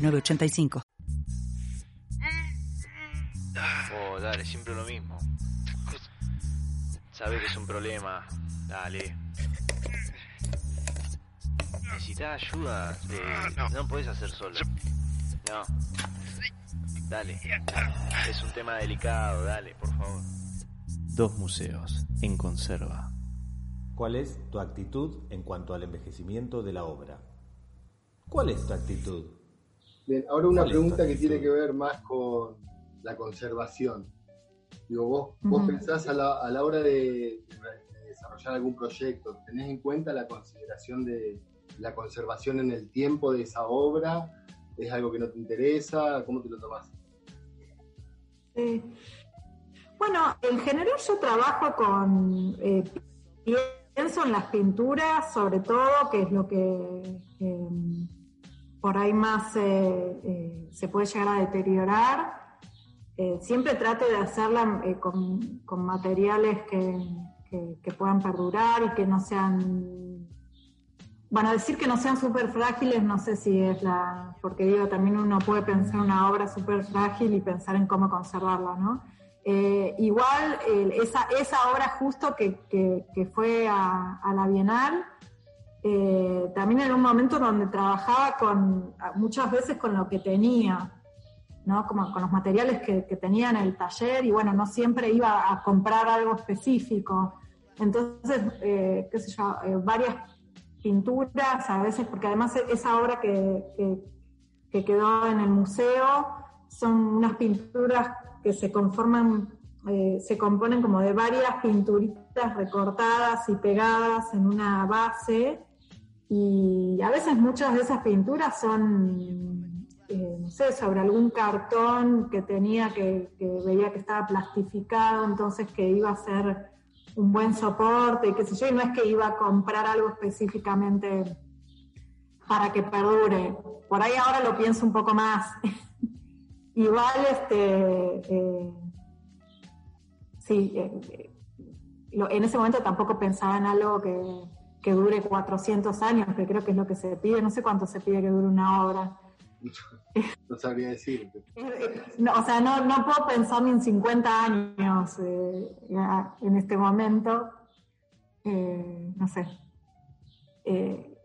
985. Oh, dale, siempre lo mismo. Sabes que es un problema. Dale. ¿Necesitas ayuda? no. no puedes hacer solo. No. Dale. Es un tema delicado, dale, por favor. Dos museos en conserva. ¿Cuál es tu actitud en cuanto al envejecimiento de la obra? ¿Cuál es tu actitud? Bien, ahora una pregunta que tiene que ver más con la conservación. Digo, vos, vos pensás a la, a la hora de, desarrollar algún proyecto, ¿tenés en cuenta la consideración de la conservación en el tiempo de esa obra? ¿Es algo que no te interesa? ¿Cómo te lo tomás? bueno, en general yo trabajo con, eh, pienso en las pinturas, sobre todo, que es lo que por ahí más eh, eh, se puede llegar a deteriorar. Eh, siempre trato de hacerla con, materiales que, que, puedan perdurar y que no sean, bueno, decir que no sean súper frágiles, no sé si es la, porque digo, también uno puede pensar una obra súper frágil y pensar en cómo conservarla, ¿no? igual esa, esa obra justo que, que fue a la Bienal, eh, también en un momento donde trabajaba con, muchas veces con lo que tenía, ¿no? Como con los materiales que, tenía en el taller y bueno, no siempre iba a comprar algo específico. Entonces, eh, qué sé yo, eh, varias pinturas a veces, porque además esa obra que, que, quedó en el museo son unas pinturas que se conforman, se componen como de varias pinturitas recortadas y pegadas en una base y a veces muchas de esas pinturas son, eh, no sé, sobre algún cartón que tenía, que, veía que estaba plastificado, entonces que iba a ser un buen soporte y qué sé yo, y no es que iba a comprar algo específicamente para que perdure. Por ahí ahora lo pienso un poco más. Igual, este, eh, sí, eh, en ese momento tampoco pensaba en algo que que dure 400 años, que creo que es lo que se pide. No sé cuánto se pide que dure una obra. No sabría decir. No, o sea, no, no puedo pensar ni en 50 años eh, en este momento. Eh, no sé. Eh,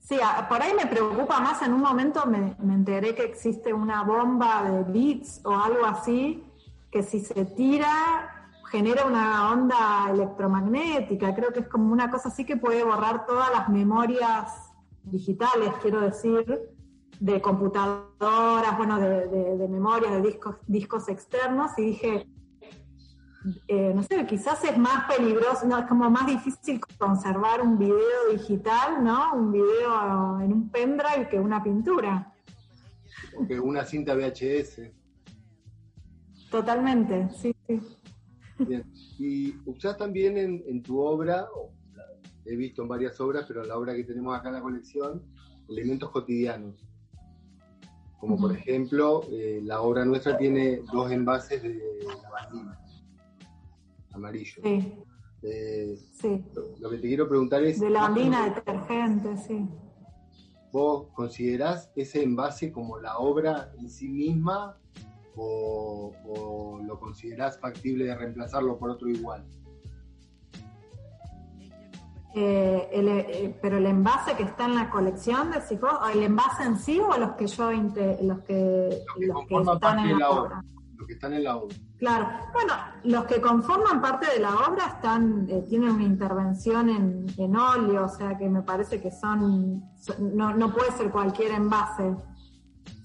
sí, por ahí me preocupa más. En un momento me, me enteré que existe una bomba de bits o algo así, que si se tira genera una onda electromagnética, creo que es como una cosa así que puede borrar todas las memorias digitales, quiero decir, de computadoras, bueno, de, memorias, de discos, discos externos, y dije, eh, no sé, quizás es más peligroso, no, es como más difícil conservar un video digital, ¿no? Un video en un pendrive que una pintura. Que una cinta VHS. Totalmente, sí, sí. Y usás también en, tu obra, he visto en varias obras, pero en la obra que tenemos acá en la colección, elementos cotidianos. Como por ejemplo, eh, la obra nuestra tiene dos envases de lavandina, amarillo. Sí. Eh, sí. Lo, que te quiero preguntar es... De lavandina, detergente, sí. ¿Vos considerás ese envase como la obra en sí misma o, lo considerás factible de reemplazarlo por otro igual? Eh, eh, pero el envase que está en la colección de o el envase en sí o los que yo los que, los que, están en la, obra. Los que están en la obra. Claro, bueno, los que conforman parte de la obra están, eh, tienen una intervención en, en, óleo, o sea que me parece que son, no, no puede ser cualquier envase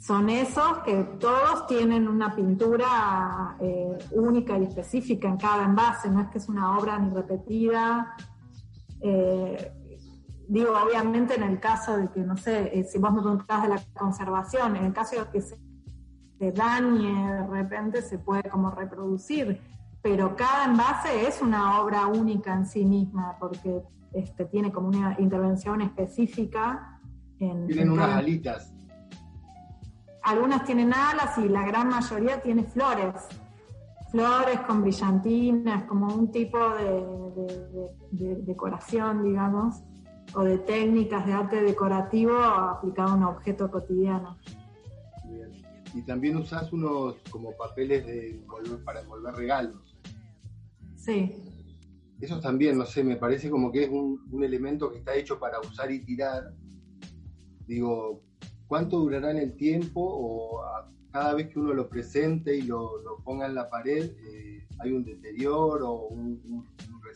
son esos que todos tienen una pintura eh, única y específica en cada envase, no es que es una obra ni repetida. Eh, digo, obviamente en el caso de que, no sé, eh, si vos me preguntás de la conservación, en el caso de que se, dañe de repente se puede como reproducir, pero cada envase es una obra única en sí misma, porque este, tiene como una intervención específica. En, Tienen unas alitas. Algunas tienen alas y la gran mayoría tiene flores flores con brillantinas, como un tipo de, decoración, digamos, o de técnicas de arte decorativo aplicado a un objeto cotidiano. Y también usas unos como papeles de para envolver regalos. Sí. Eso también, no sé, me parece como que es un, un elemento que está hecho para usar y tirar. Digo, ¿cuánto durará en el tiempo o cada vez que uno lo presente y lo, ponga en la pared, eh, hay un deterioro o un, un,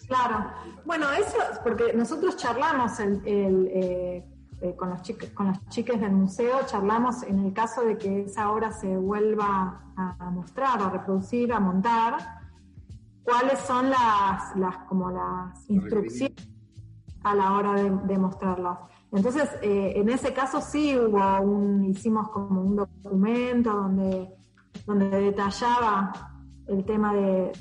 Claro, bueno, eso es porque nosotros charlamos el, eh, eh, con, los chiques, con las chicas del museo, charlamos en el caso de que esa obra se vuelva a, mostrar, a reproducir, a montar, cuáles son las, las como las instrucciones a la hora de, de mostrarlas. Entonces, eh, en ese caso sí hubo un, hicimos como un documento donde, donde detallaba el tema de,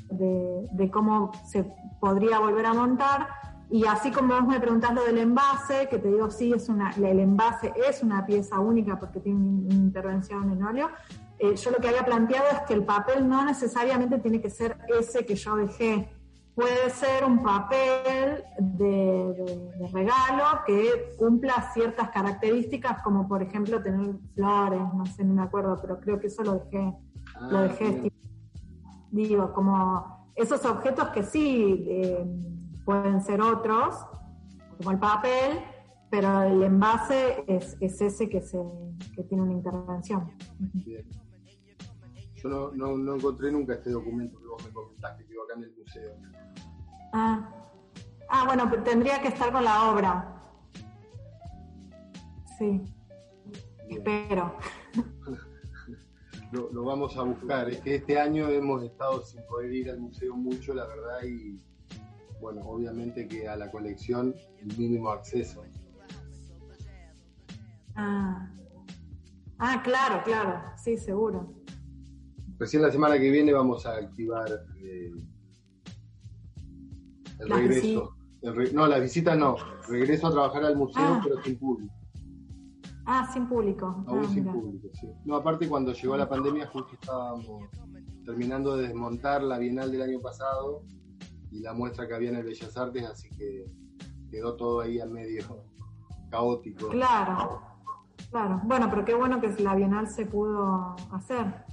de, cómo se podría volver a montar. Y así como vos me preguntás lo del envase, que te digo, sí, es una, el envase es una pieza única porque tiene una intervención en óleo, eh, yo lo que había planteado es que el papel no necesariamente tiene que ser ese que yo dejé puede ser un papel de, regalo que cumpla ciertas características, como por ejemplo tener flores, no sé, no me acuerdo, pero creo que eso lo dejé, lo ah, dejé digo, como esos objetos que sí eh, pueden ser otros, como el papel, pero el envase es, ese que, se, que tiene una intervención. Yo no, no, no, encontré nunca este documento que vos me comentaste que iba acá en el museo. Ah, ah bueno, tendría que estar con la obra. Sí. Espero. Lo, lo, vamos a buscar. Es que este año hemos estado sin poder ir al museo mucho, la verdad, y bueno, obviamente que a la colección el mínimo acceso. Ah, ah claro, claro, sí, seguro. Recién la semana que viene vamos a activar eh, el regreso. no, la visita no. Regreso a trabajar al museo, ah. pero sin público. Ah, sin público. Aún ah, sin público, sí. No, aparte cuando llegó la pandemia justo estábamos terminando de desmontar la Bienal del año pasado y la muestra que había en el Bellas Artes, así que quedó todo ahí al medio caótico. Claro, claro. Bueno, pero qué bueno que la Bienal se pudo hacer.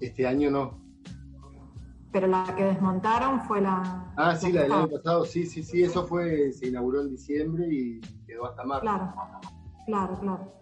Este año no, pero la que desmontaron fue la... Ah, sí, la del año pasado, sí, sí, sí, eso fue, se inauguró en diciembre y quedó hasta marzo. Claro, claro, claro.